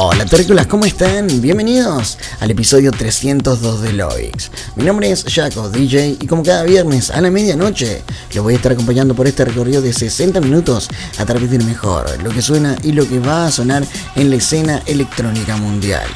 Hola terrícolas, ¿cómo están? Bienvenidos al episodio 302 de Loix. Mi nombre es Jaco, DJ, y como cada viernes a la medianoche, lo voy a estar acompañando por este recorrido de 60 minutos a través del mejor, lo que suena y lo que va a sonar en la escena electrónica mundial.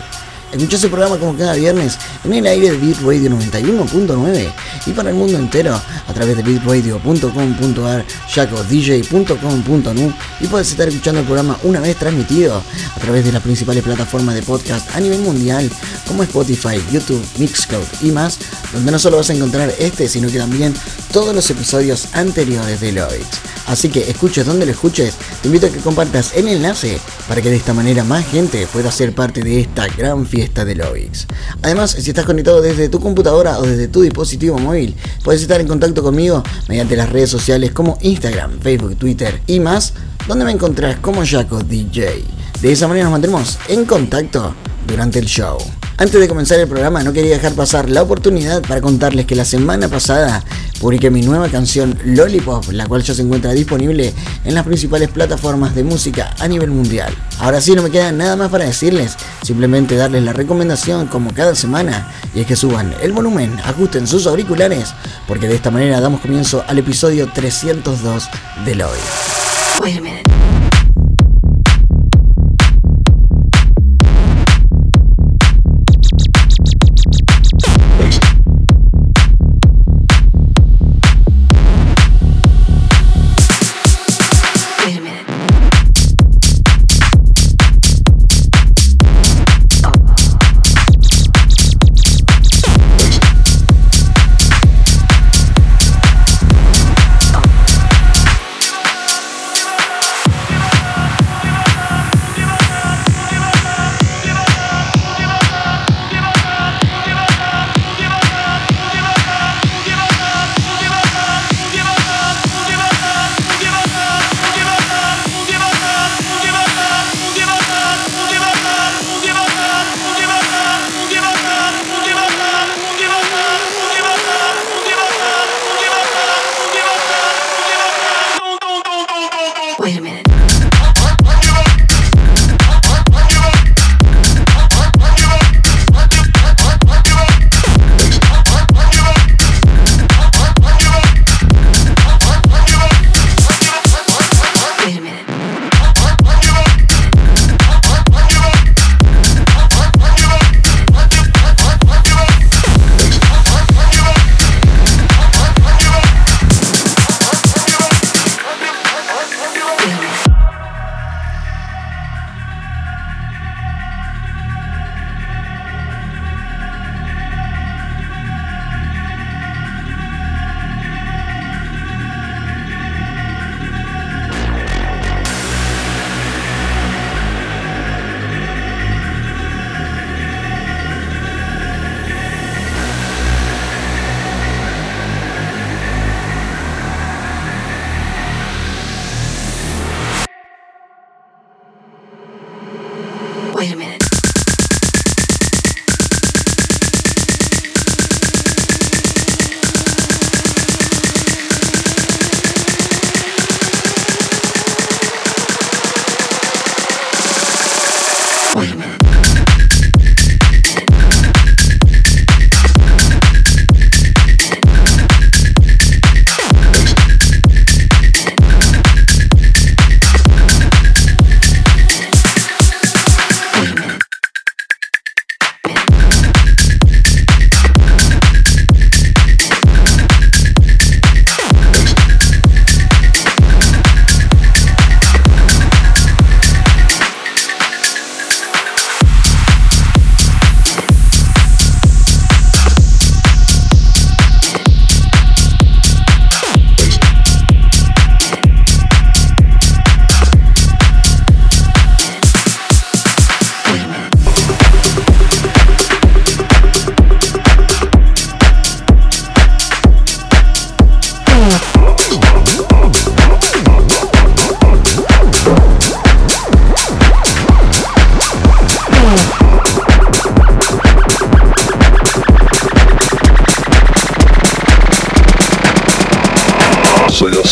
Escucha ese programa como cada viernes en el aire de Beat Radio 91.9 y para el mundo entero a través de beatradio.com.ar, jacodj.com.nu y puedes estar escuchando el programa una vez transmitido a través de las principales plataformas de podcast a nivel mundial como Spotify, YouTube, Mixcloud y más, donde no solo vas a encontrar este, sino que también todos los episodios anteriores de Loix. Así que escuches donde lo escuches, te invito a que compartas el enlace para que de esta manera más gente pueda ser parte de esta gran fiesta de Lovix. Además, si estás conectado desde tu computadora o desde tu dispositivo móvil, puedes estar en contacto conmigo mediante las redes sociales como Instagram, Facebook, Twitter y más, donde me encontrás como Jaco DJ. De esa manera nos mantendremos en contacto durante el show. Antes de comenzar el programa no quería dejar pasar la oportunidad para contarles que la semana pasada publiqué mi nueva canción Lollipop, la cual ya se encuentra disponible en las principales plataformas de música a nivel mundial. Ahora sí no me queda nada más para decirles, simplemente darles la recomendación como cada semana y es que suban el volumen, ajusten sus auriculares, porque de esta manera damos comienzo al episodio 302 de Loy.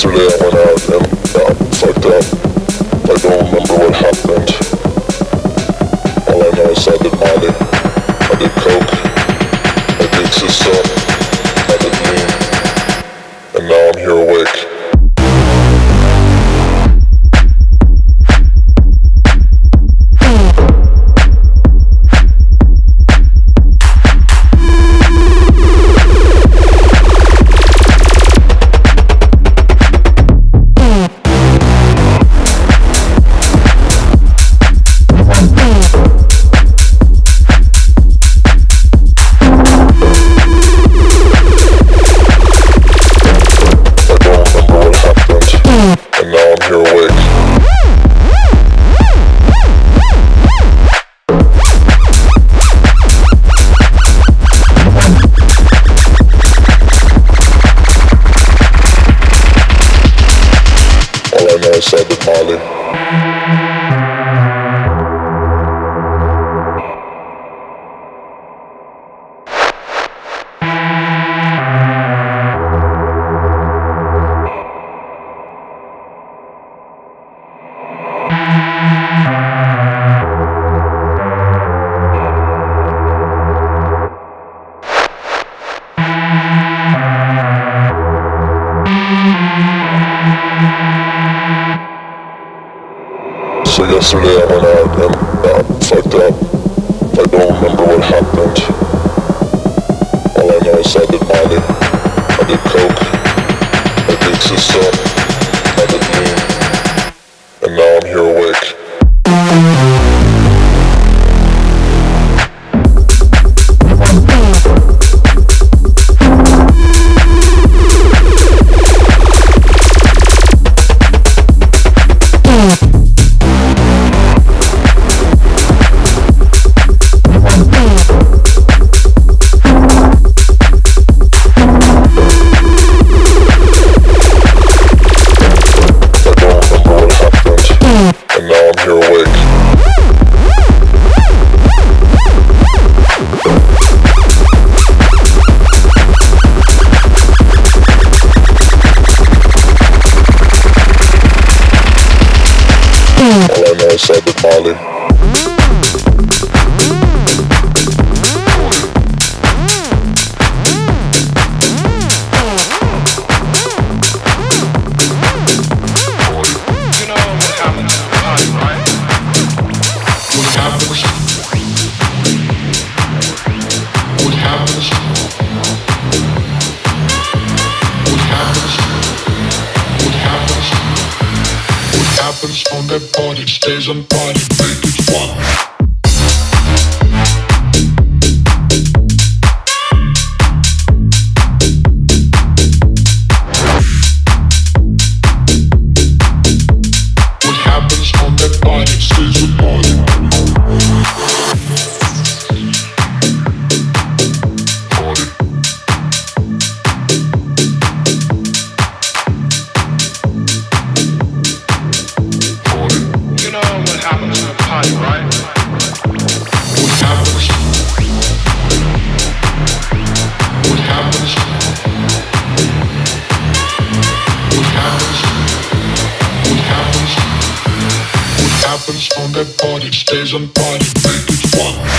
Absolutely. She's so on that body, stays on party, make it fun.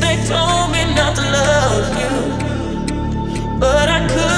they told me not to love you, but I could.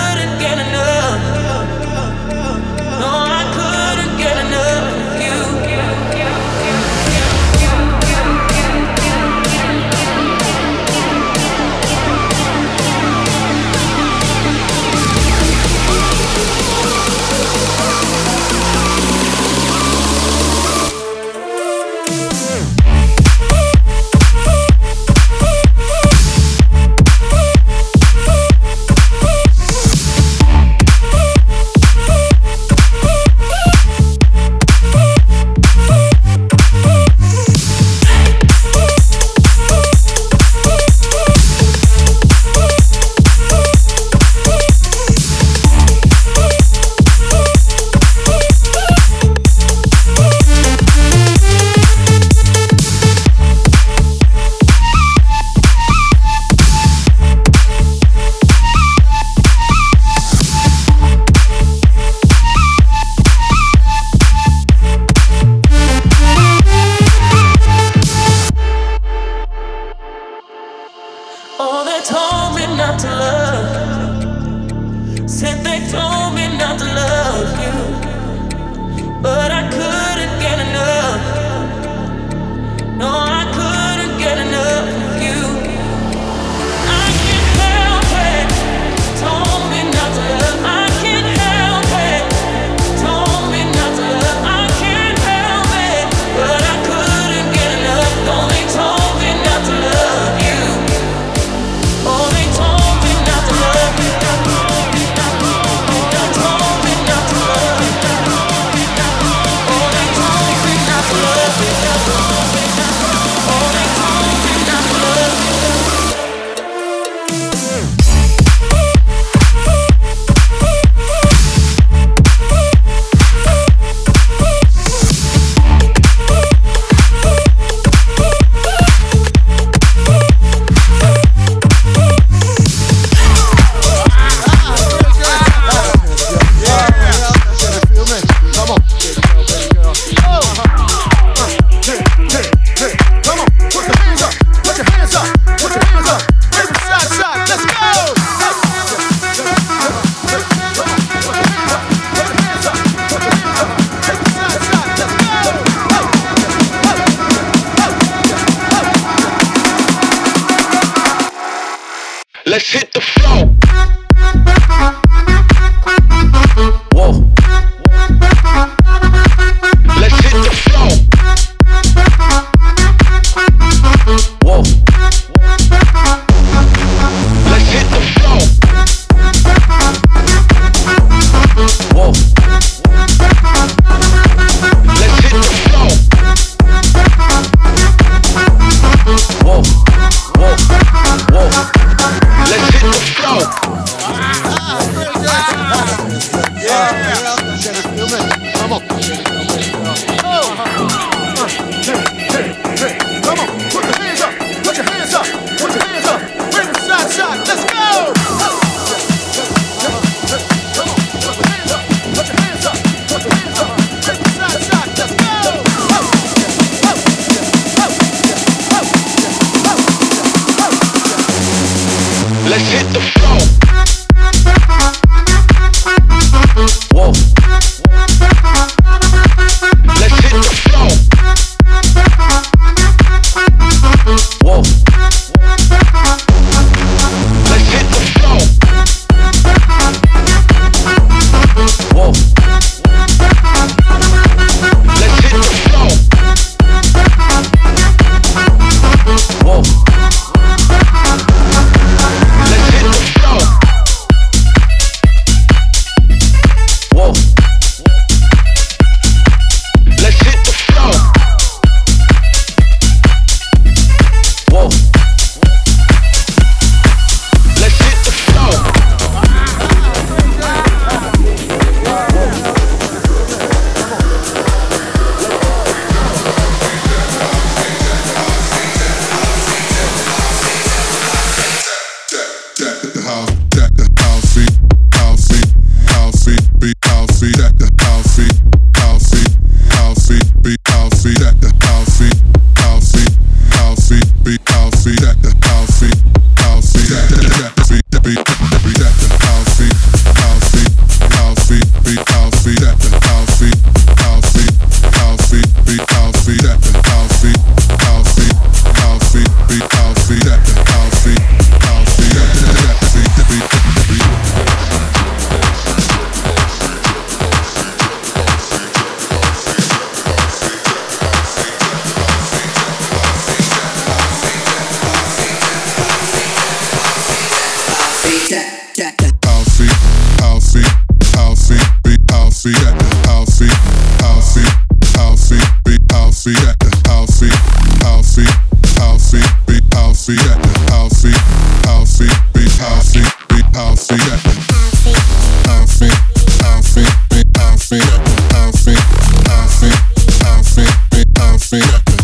fear.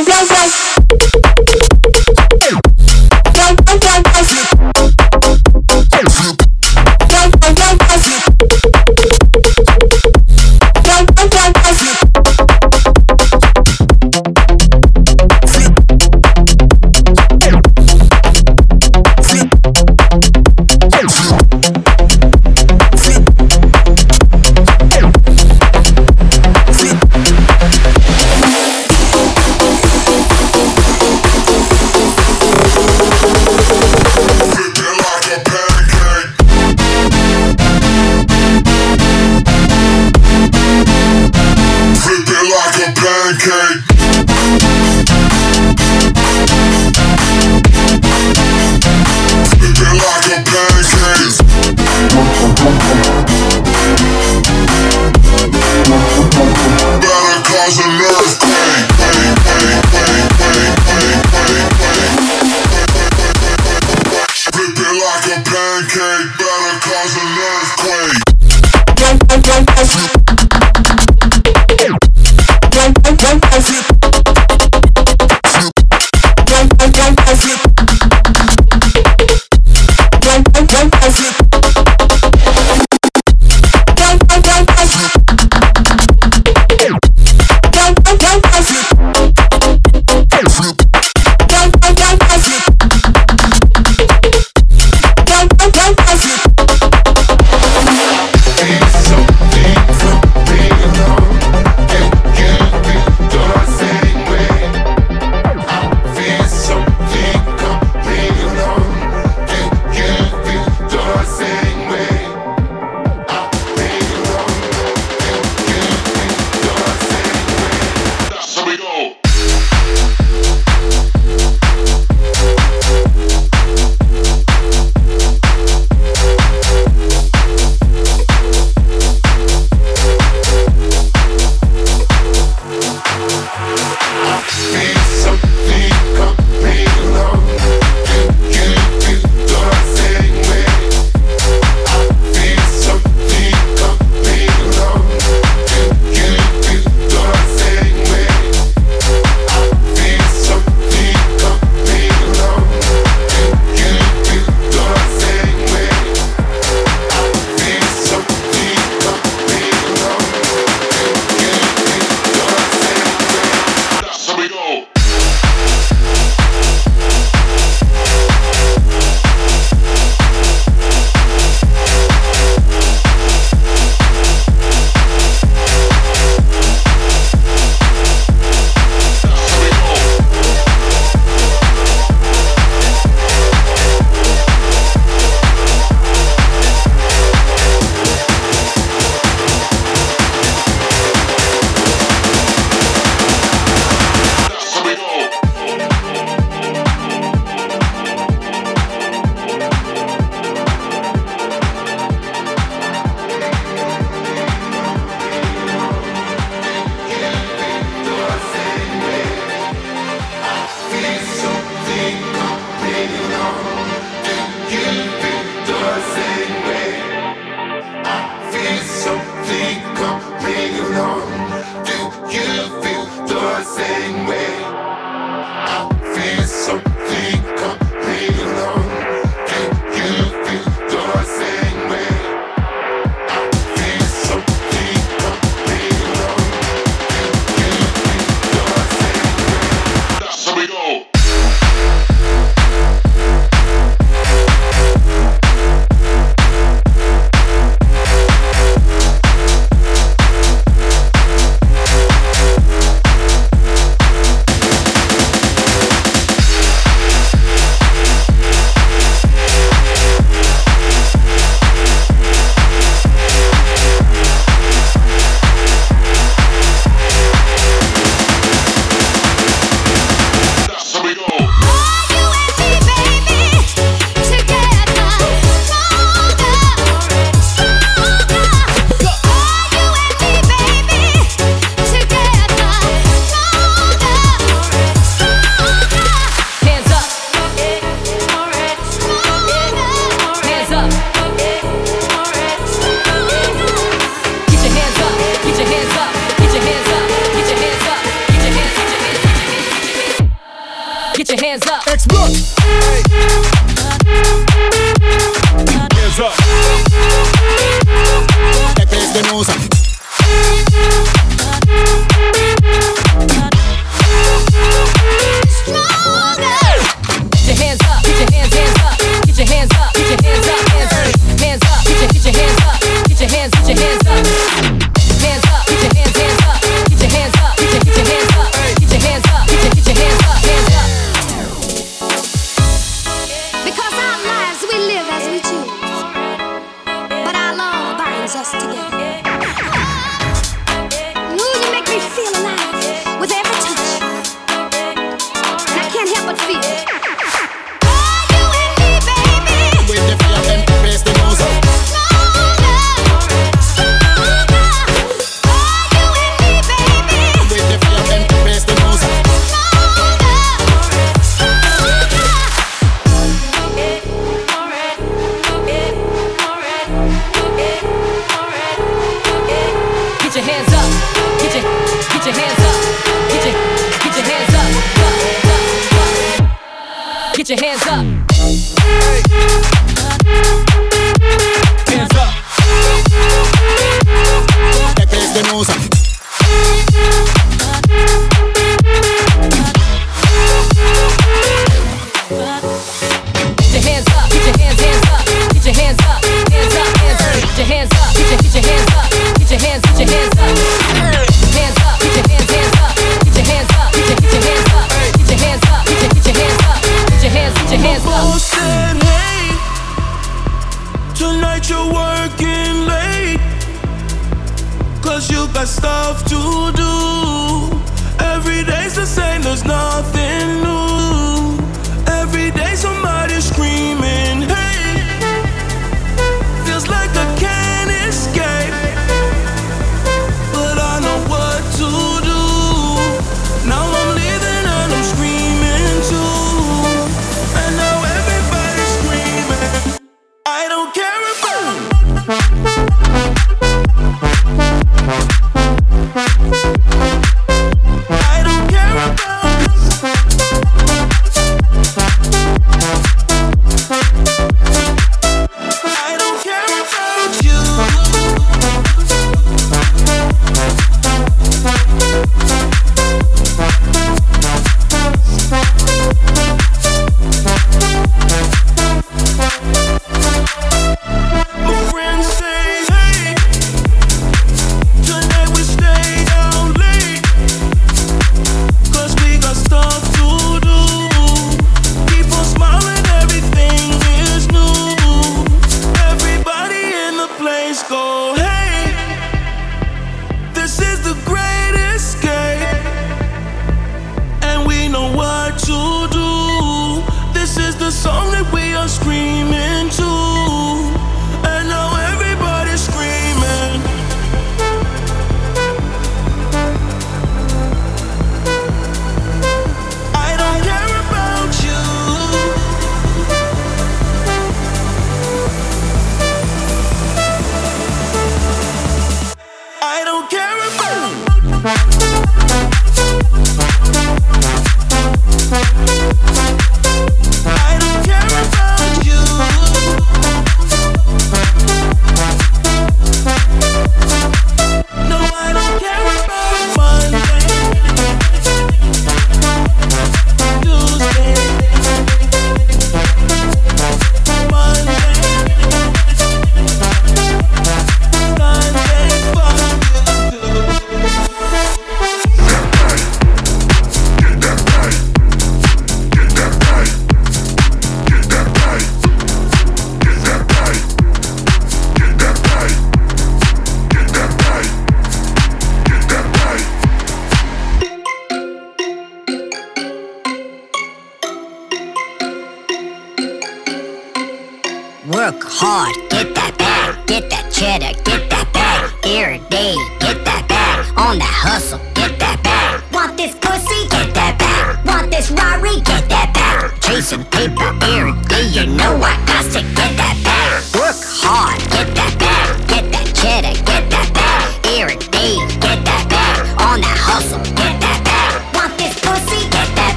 Bye, bye, bye.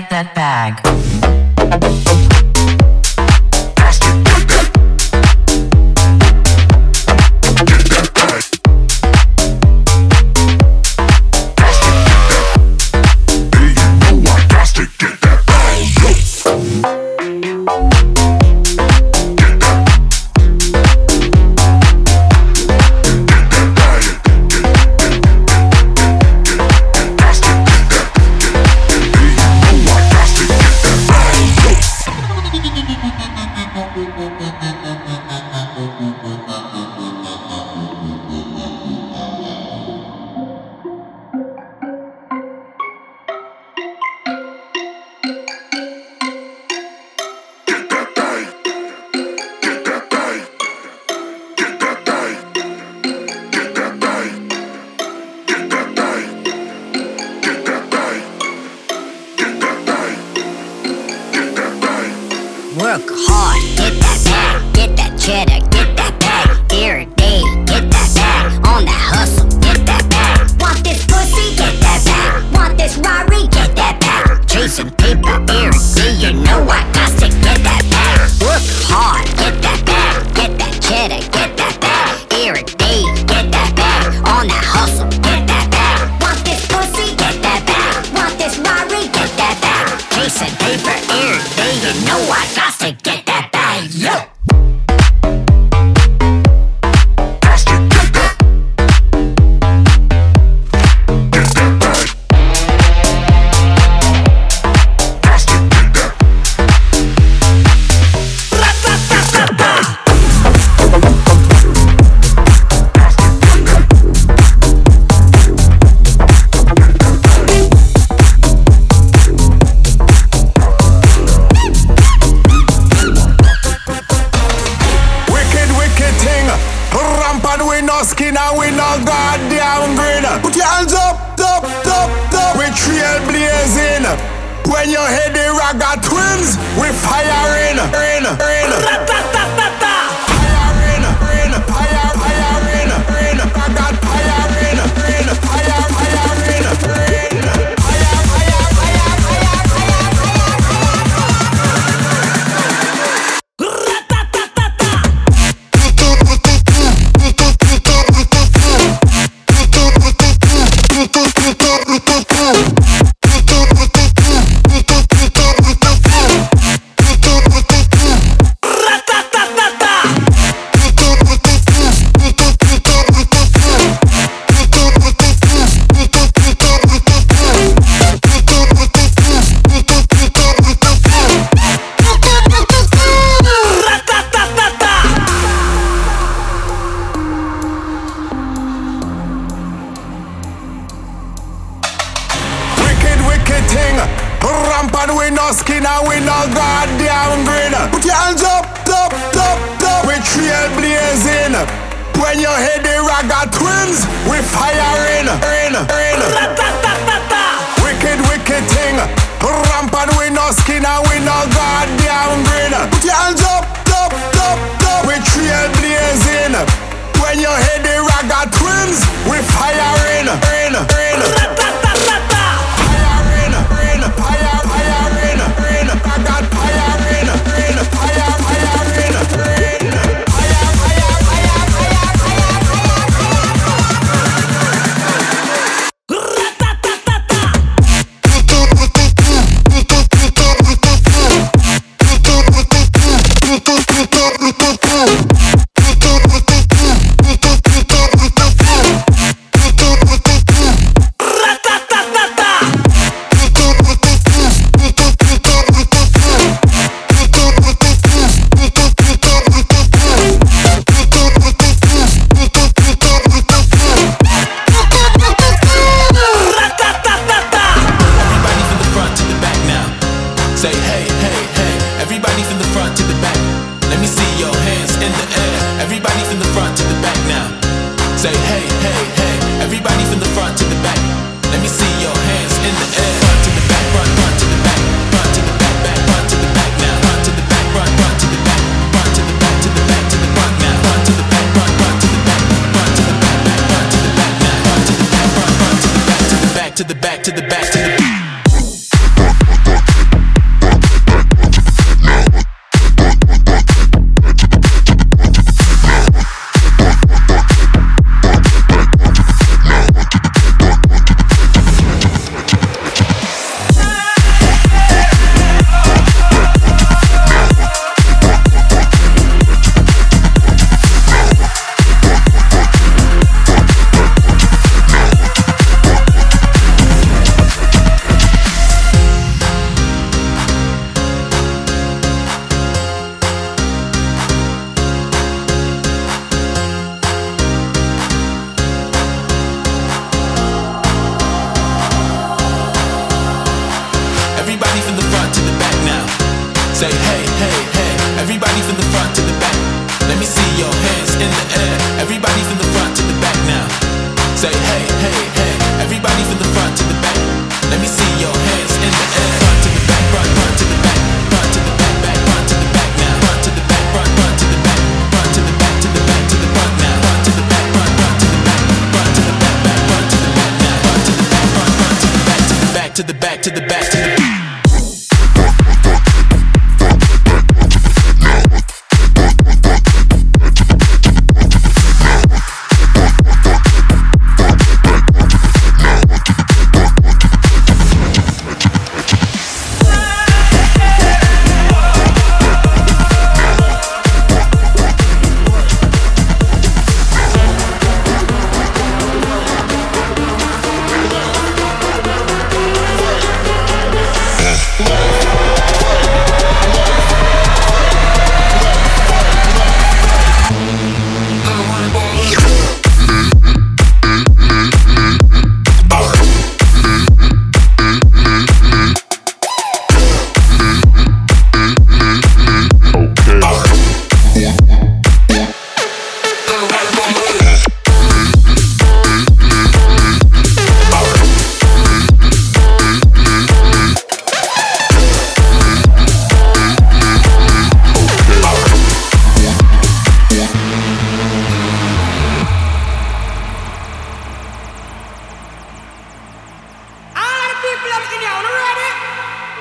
Get that bag.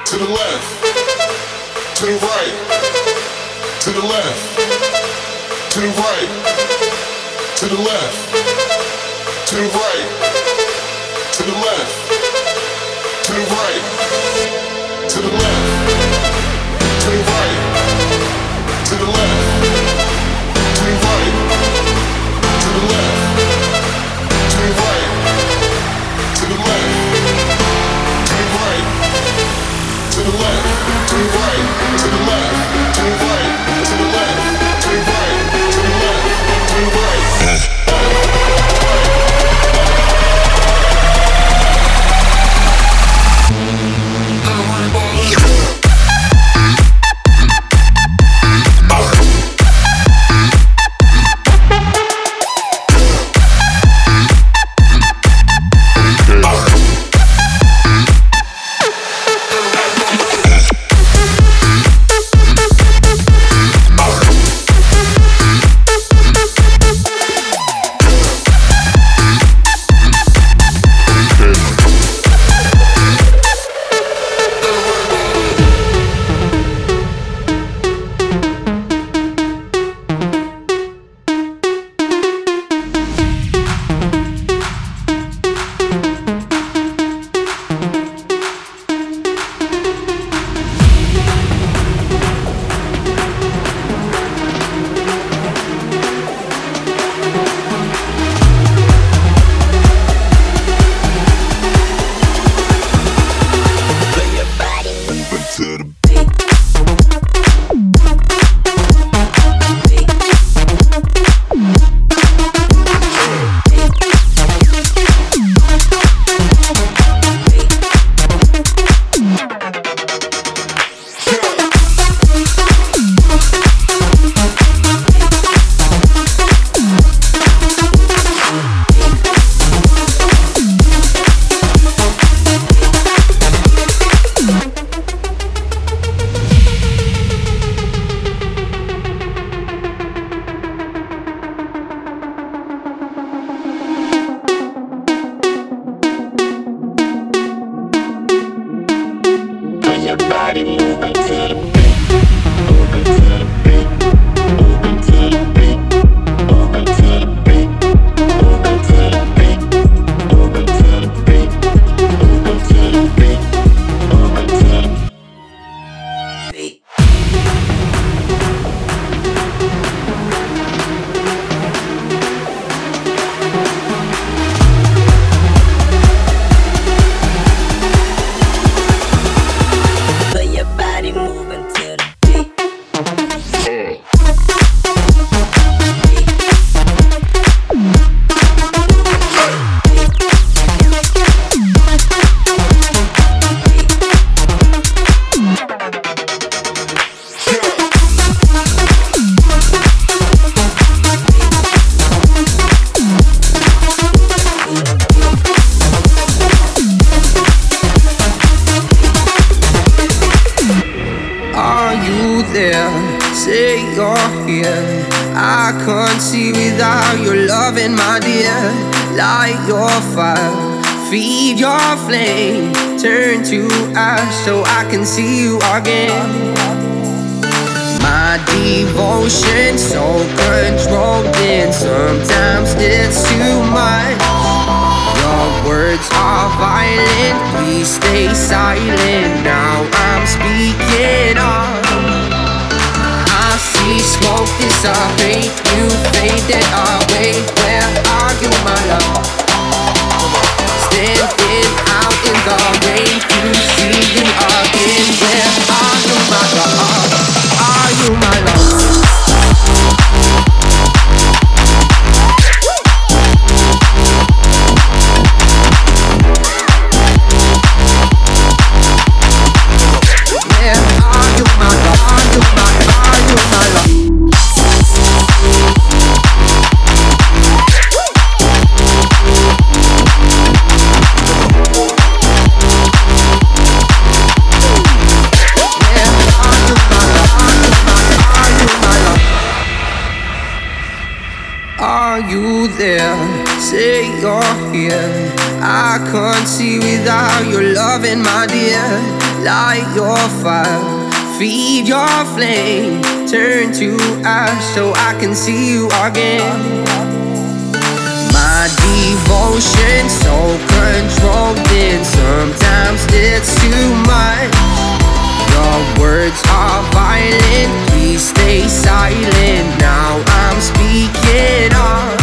To the left, to the right, to the left, to the right, to the left, to the right, to the left, to the right, to the left. Sometimes it's too much. Your words are violent, please stay silent. Now I'm speaking up. I see smoke dissipate, you faded away. Where are you, my love? Standing out in the rain, you see you again. Where are you, my love? Are you my love? my dear. Light your fire, feed your flame, turn to ash so I can see you again. My devotion so controlled, and sometimes it's too much. Your words are violent, please stay silent. Now I'm speaking up.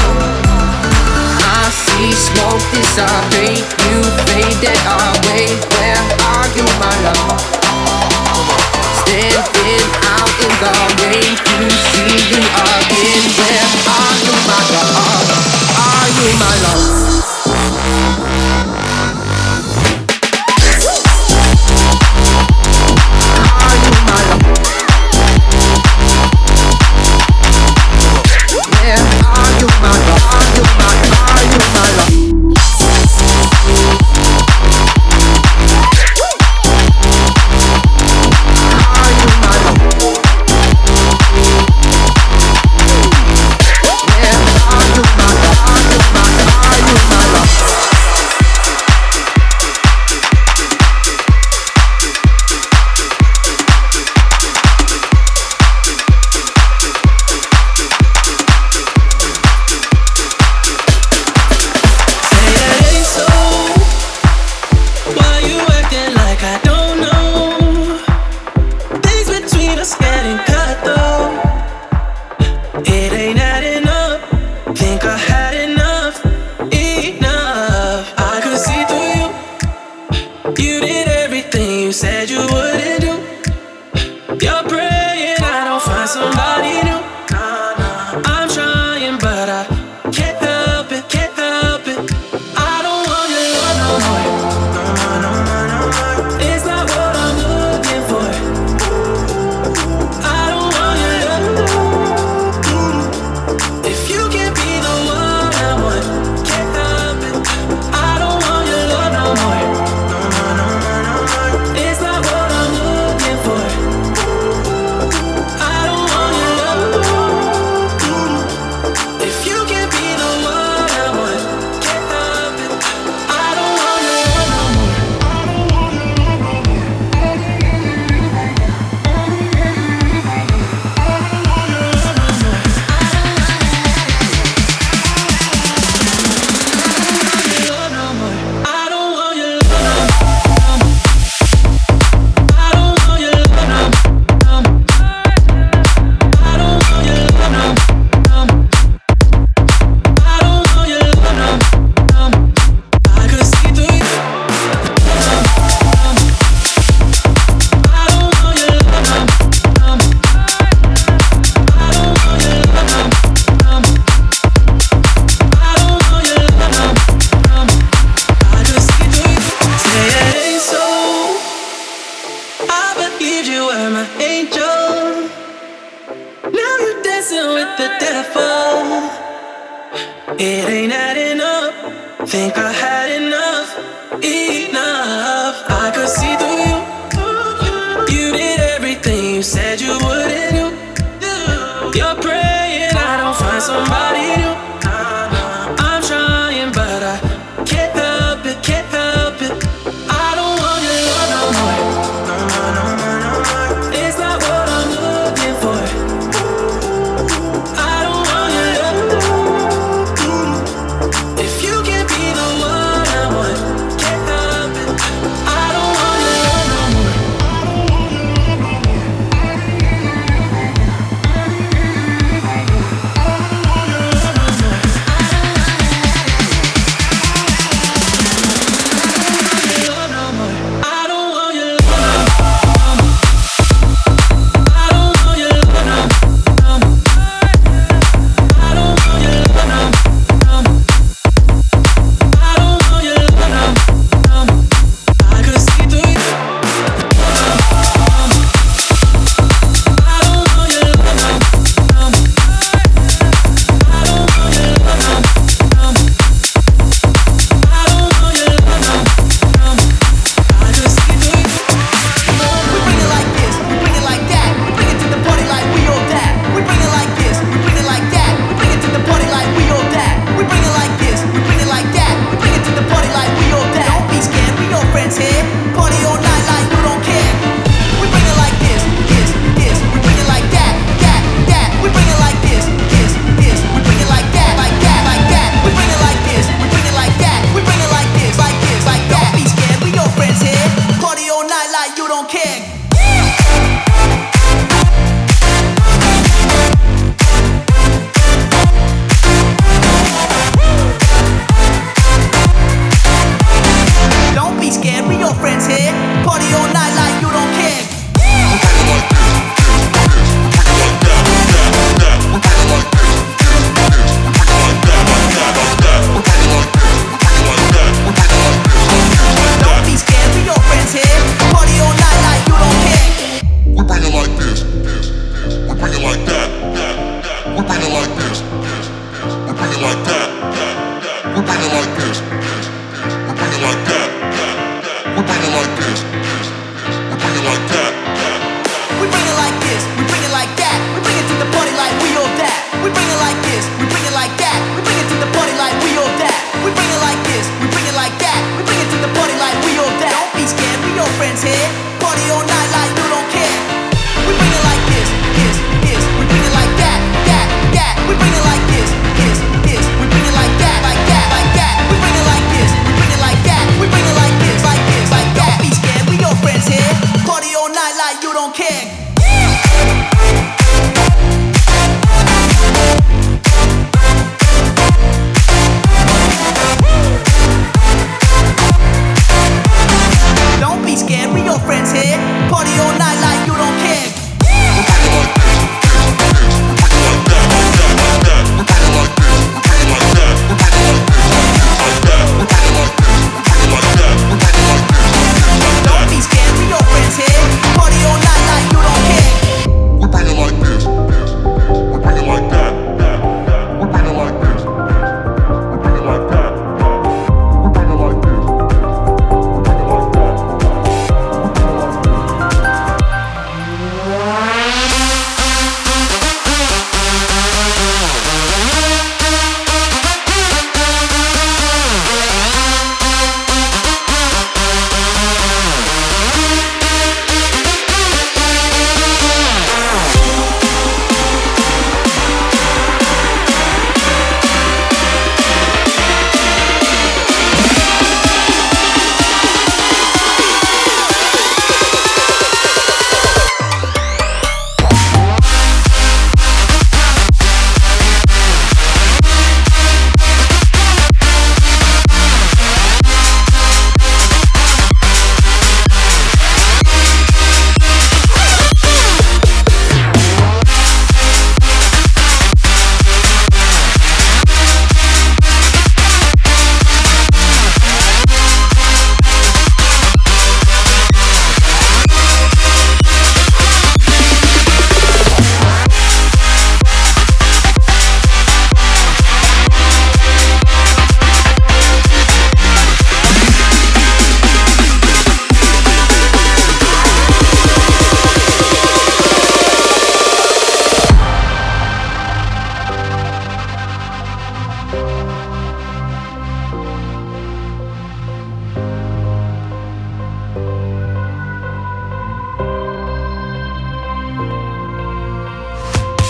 We smoke this up, fade you I away. Where are you, my love? Standing out in the rain to see you again. Where are you, my love? Are you my love?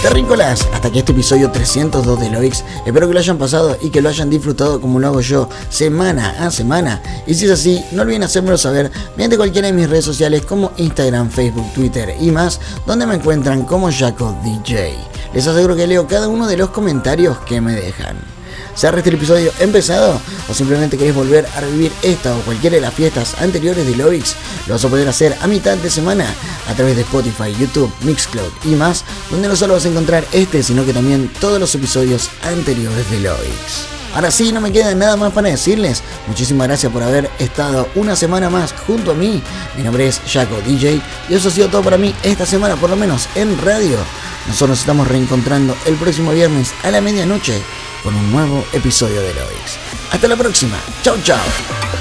Terrícolas, hasta aquí este episodio 302 de Loix. Espero que lo hayan pasado y que lo hayan disfrutado como lo hago yo, semana a semana. Y si es así, no olviden hacérmelo saber mediante cualquiera de mis redes sociales como Instagram, Facebook, Twitter y más, donde me encuentran como Jaco DJ. Les aseguro que leo cada uno de los comentarios que me dejan. ¿Se este episodio empezado? ¿O simplemente queréis volver a revivir esta o cualquiera de las fiestas anteriores de Loix? Lo vas a poder hacer a mitad de semana a través de Spotify, YouTube, Mixcloud y más, donde no solo vas a encontrar este, sino que también todos los episodios anteriores de Loix. Ahora sí, no me queda nada más para decirles. Muchísimas gracias por haber estado una semana más junto a mí. Mi nombre es Jaco DJ y eso ha sido todo para mí esta semana, por lo menos en radio. Nosotros nos estamos reencontrando el próximo viernes a la medianoche con un nuevo episodio de Loix. Hasta la próxima. Chau, chau.